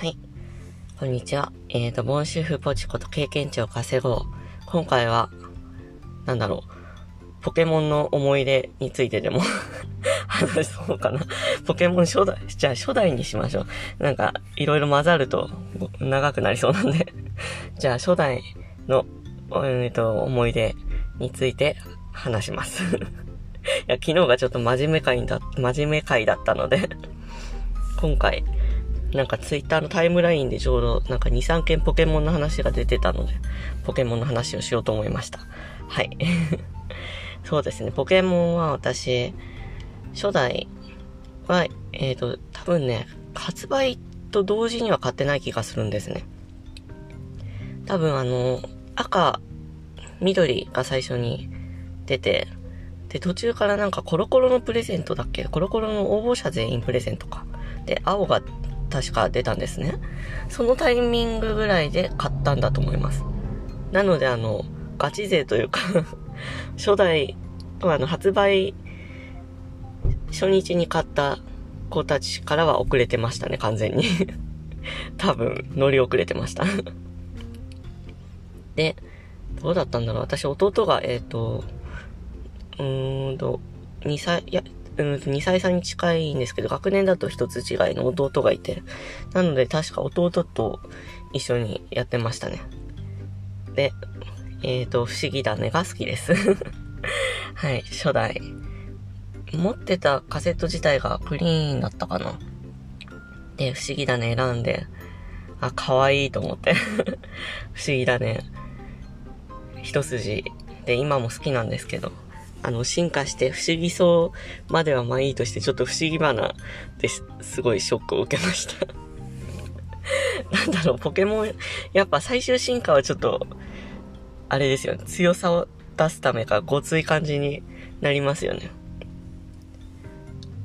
はい。こんにちは。えっ、ー、と、ボンシュフポチコと経験値を稼ごう。今回は、なんだろう。ポケモンの思い出についてでも 話そうかな。ポケモン初代、じゃあ初代にしましょう。なんか、いろいろ混ざると長くなりそうなんでじゃあ初代の、えっ、ー、と、思い出について話します いや、昨日がちょっと真面目会だ、真面目会だったので今回、なんかツイッターのタイムラインでちょうどなんか2、3件ポケモンの話が出てたので、ポケモンの話をしようと思いました。はい。そうですね、ポケモンは私、初代は、えっ、ー、と、多分ね、発売と同時には買ってない気がするんですね。多分あの、赤、緑が最初に出て、で、途中からなんかコロコロのプレゼントだっけ？コロコロの応募者全員プレゼントか。で、青が確か出たんですね。そのタイミングぐらいで買ったんだと思います。なのであの、ガチ勢というか 初代、あの、発売初日に買った子たちからは遅れてましたね、完全に 多分、乗り遅れてました で、どうだったんだろう私、弟が、えっ、ー、と、うーんと、2歳、いや、うんと2歳差に近いんですけど、学年だと一つ違いの弟がいて、なので確か弟と一緒にやってましたね。で、えっ、ー、と、不思議だねが好きです はい、初代。持ってたカセット自体がクリーンだったかな。で、不思議だね選んで、あ、可愛いと思って 不思議だね。一筋で今も好きなんですけど、あの、進化して不思議そうまではまあいいとして、ちょっと不思議花です。すごいショックを受けました。なんだろう、ポケモン、やっぱ最終進化はちょっと、あれですよね、強さを出すためか、ごつい感じになりますよね。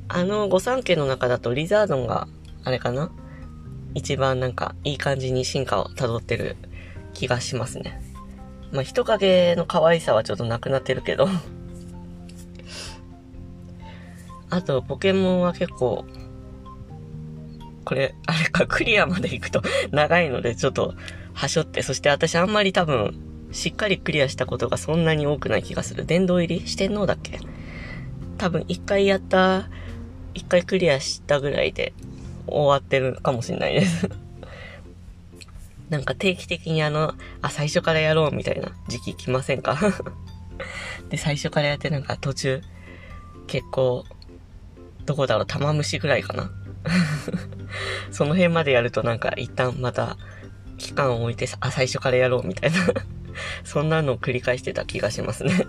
あの、御三家の中だとリザードンが、あれかな？一番なんか、いい感じに進化を辿ってる気がしますね。まあ、人影の可愛さはちょっとなくなってるけど。あと、ポケモンは結構、これ、あれか、クリアまで行くと長いので、ちょっと、はしょって、そして私あんまり多分、しっかりクリアしたことがそんなに多くない気がする。殿堂入り四天王だっけ？多分一回やった、一回クリアしたぐらいで終わってるかもしれないです。なんか定期的にあの、あ、最初からやろうみたいな時期来ませんか？で、最初からやってなんか途中、結構、どこだろう、玉虫ぐらいかな。その辺までやるとなんか一旦また期間を置いてあ、最初からやろうみたいな そんなのを繰り返してた気がしますね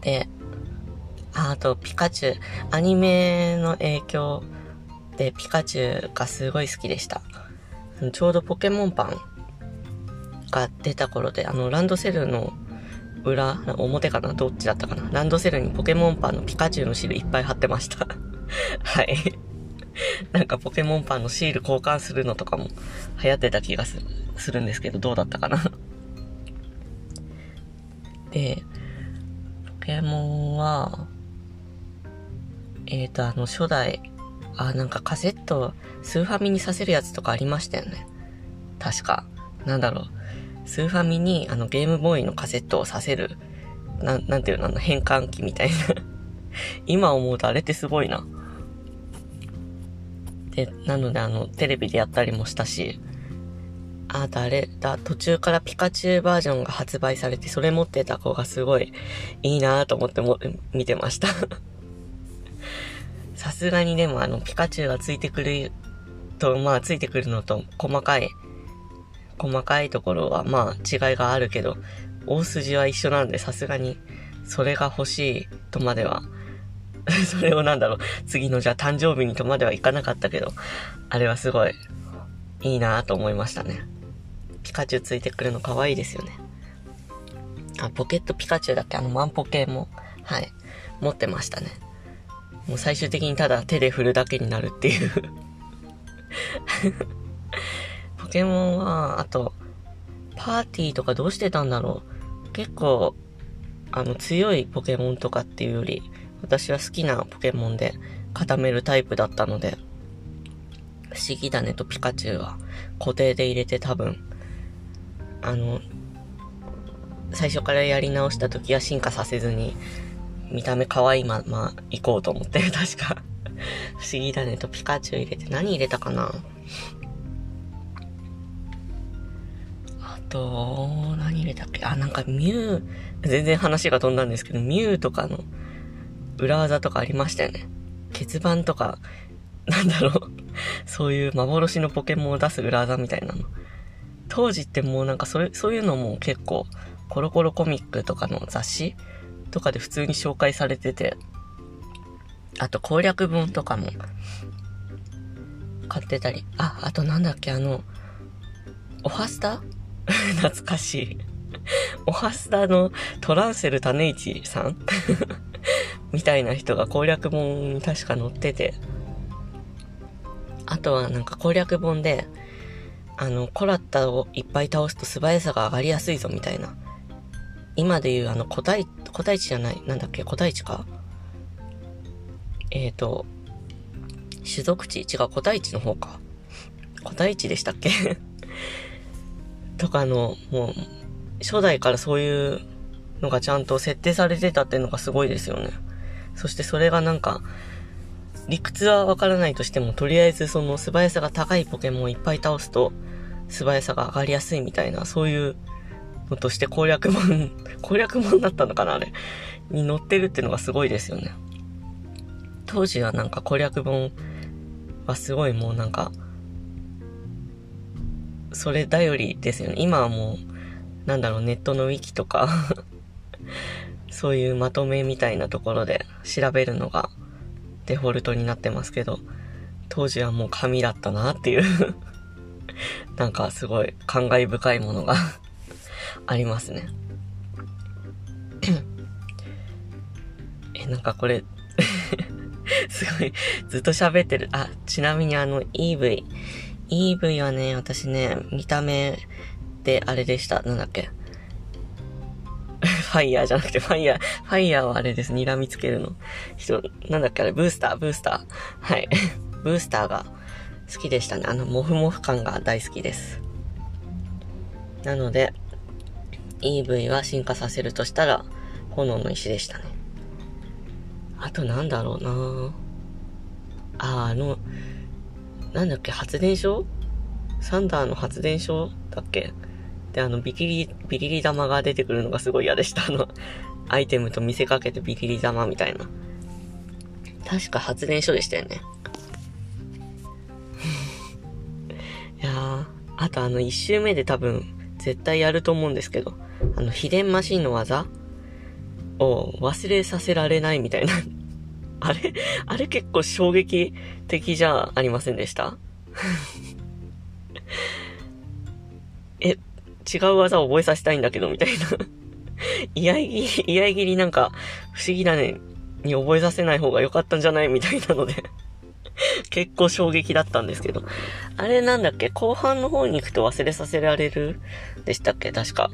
で、あとピカチュウ、アニメの影響でピカチュウがすごい好きでした。ちょうどポケモンパンが出た頃で、あの、ランドセルの裏、表かなどっちだったかなランドセルにポケモンパンのピカチュウのシールいっぱい貼ってました はい。なんかポケモンパンのシール交換するのとかも流行ってた気がするするんですけど、どうだったかな で、ポケモンは、えっ、ー、と、あの、初代、あ、なんかカセット、スーファミにさせるやつとかありましたよね。確か。なんだろう。スーファミにあのゲームボーイのカセットをさせる、ななんていうの、あの変換器みたいな。今思うとあれってすごいな。で、なのであの、テレビでやったりもしたし、あとあれだ、途中からピカチュウバージョンが発売されて、それ持ってた子がすごいいいなと思っても、見てました。さすがにでもあの、ピカチュウがついてくると、まあついてくるのと細かい細かいところはまあ違いがあるけど、大筋は一緒なんでさすがにそれが欲しいとまでは それをなんだろう、次のじゃあ誕生日にとまではいかなかったけど、あれはすごいいいなと思いましたね。ピカチュウついてくるの可愛いですよね。あ、ポケットピカチュウだっけ？あのマンポケも、はい、持ってましたね。もう最終的にただ手で振るだけになるっていうケモンは、あと、パーティーとかどうしてたんだろう。結構、あの、強いポケモンとかっていうより、私は好きなポケモンで固めるタイプだったので、不思議だねとピカチュウは固定で入れて多分、あの、最初からやり直した時は進化させずに、見た目可愛いまま行こうと思って、確か。不思議だねとピカチュウ入れて何入れたかなと、何入れたっけ？あ、なんかミュウ、全然話が飛んだんですけど、ミュウとかの裏技とかありましたよね。欠番とか、なんだろうそういう幻のポケモンを出す裏技みたいなの。当時ってもうなんかそれ、そういうのも結構、コロコロコミックとかの雑誌とかで普通に紹介されてて、あと攻略本とかも買ってたり。あ、あとなんだっけ、あの、オハスタ？懐かしい。オハスタのトランセル種市さん？みたいな人が攻略本に確か載ってて、あとはなんか攻略本で、あの、コラッタをいっぱい倒すと素早さが上がりやすいぞみたいな。今で言うあの、古代、古代地じゃない、なんだっけ、古代地か？えっ、ー、と、種族地？違う、古代地の方か。古代地でしたっけ？とかの、もう、初代からそういうのがちゃんと設定されてたっていうのがすごいですよね。そしてそれがなんか、理屈はわからないとしても、とりあえずその素早さが高いポケモンをいっぱい倒すと、素早さが上がりやすいみたいな、そういうのとして攻略本、攻略本だったのかなあれ。に載ってるっていうのがすごいですよね。当時はなんか攻略本はすごいもうなんか、それ頼りですよね。今はもう、なんだろう、ネットのウィキとか そういうまとめみたいなところで調べるのがデフォルトになってますけど、当時はもう紙だったなっていう なんかすごい感慨深いものが ありますね え、なんかこれすごいずっと喋ってる。あ、ちなみにあの EV。EV はね、私ね、見た目であれでした。なんだっけ。ファイヤーじゃなくて、ファイヤー、ファイヤーはあれです。睨みつけるの。人、なんだっけあれ、ブースター、ブースター。はい。ブースターが好きでしたね。あの、モフモフ感が大好きです。なので、EV は進化させるとしたら、炎の石でしたね。あとなんだろうなあ、あの、なんだっけ、発電所？サンダーの発電所？だっけ？で、あの、ビキリ、ビリリ玉が出てくるのがすごい嫌でした。あの、アイテムと見せかけてビリリ玉みたいな。確か発電所でしたよね。いやー、あとあの、一周目で多分、絶対やると思うんですけど、あの、秘伝マシンの技を忘れさせられないみたいな。あれ？あれ結構衝撃的じゃありませんでした？え、違う技を覚えさせたいんだけど、みたいな。居合切り、居合切りなんか、不思議だね、に覚えさせない方が良かったんじゃない？みたいなので。結構衝撃だったんですけど。あれなんだっけ？後半の方に行くと忘れさせられる？でしたっけ？確か。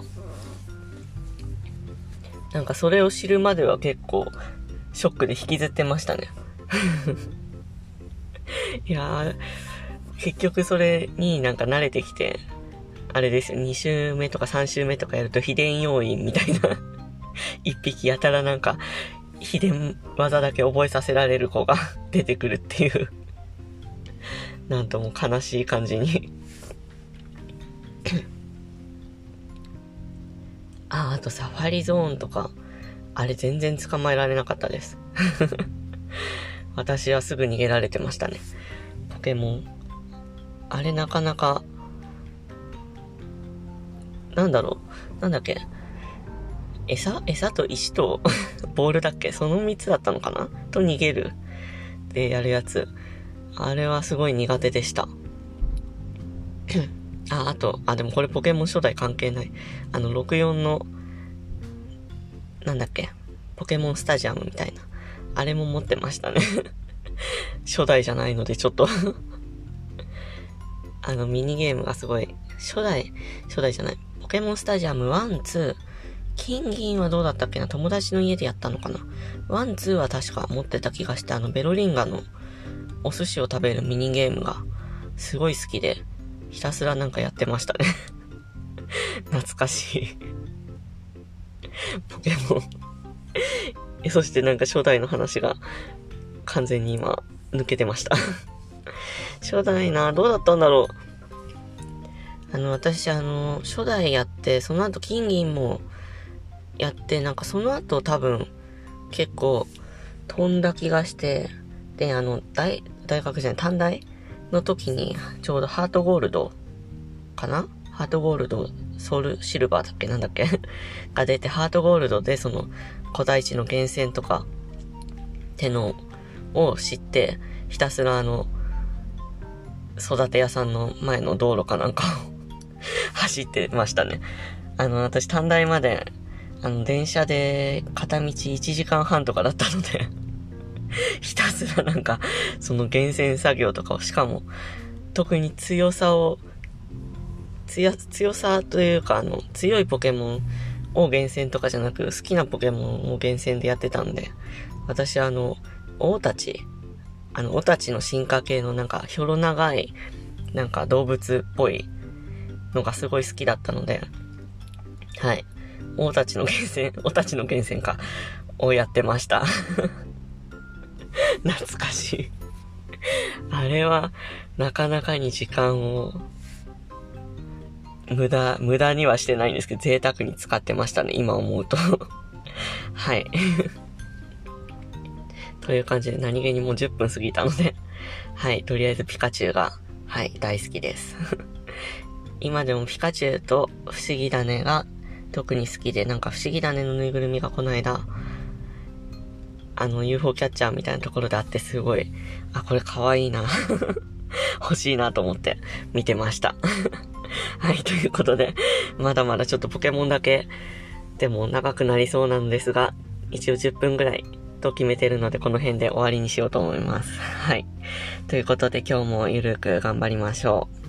なんかそれを知るまでは結構、ショックで引きずってましたね。いやー、結局それになんか慣れてきて、あれですよ、2週目とか3週目とかやると秘伝要員みたいな 一匹やたらなんか、秘伝技だけ覚えさせられる子が 出てくるっていうなんとも悲しい感じに あ、あとサファリゾーンとか、あれ全然捕まえられなかったです 私はすぐ逃げられてましたね。ポケモン。あれなかなかなんだろう。なんだっけ。餌？餌と石と ボールだっけ？その3つだったのかな？と逃げる。でやるやつ。あれはすごい苦手でした。あ、あと、あ、でもこれポケモン初代関係ない。あの、64の、なんだっけ？ポケモンスタジアムみたいな。あれも持ってましたね 初代じゃないのでちょっと あの、ミニゲームがすごい、初代、初代じゃない。ポケモンスタジアム1、2、金銀はどうだったっけな？友達の家でやったのかな ?1、2は確か持ってた気がして、あの、ベロリンガのお寿司を食べるミニゲームがすごい好きで、ひたすらなんかやってましたね 懐かしい ポケモン、そしてなんか初代の話が完全に今抜けてました。初代な、どうだったんだろう。あの、私あの、初代やって、その後金銀もやって、なんかその後多分結構飛んだ気がして、で、あの、大、大学じゃない、短大の時にちょうどハートゴールドかな？ハートゴールド、ソウルシルバーだっけ？なんだっけ？が出て、ハートゴールドでその古代地の源泉とかってのを知って、ひたすらあの、育て屋さんの前の道路かなんかを 走ってましたね。あの、私短大まで、あの、電車で片道1時間半とかだったので ひたすらなんか、その厳選作業とかを、しかも、特に強さを、強、強さというか、あの、強いポケモンを厳選とかじゃなく、好きなポケモンを厳選でやってたんで、私あの、大たち、あの、オタチの進化系のなんか、ひょろ長い、なんか動物っぽいのがすごい好きだったので、はい。大たちの厳選、オタチの厳選か、をやってました。懐かしいあれは、なかなかに時間を、無駄、無駄にはしてないんですけど、贅沢に使ってましたね、今思うと。はい。という感じで何気にもう10分過ぎたので。はい、とりあえずピカチュウが、はい、大好きです。今でもピカチュウと不思議種が特に好きで、なんか不思議種のぬいぐるみがこの間、あの UFO キャッチャーみたいなところであってすごい、あ、これ可愛いな。欲しいなと思って見てました。はい、ということで、まだまだちょっとポケモンだけでも長くなりそうなんですが、一応10分ぐらいと決めてるので、この辺で終わりにしようと思います。はい。ということで今日もゆるく頑張りましょう。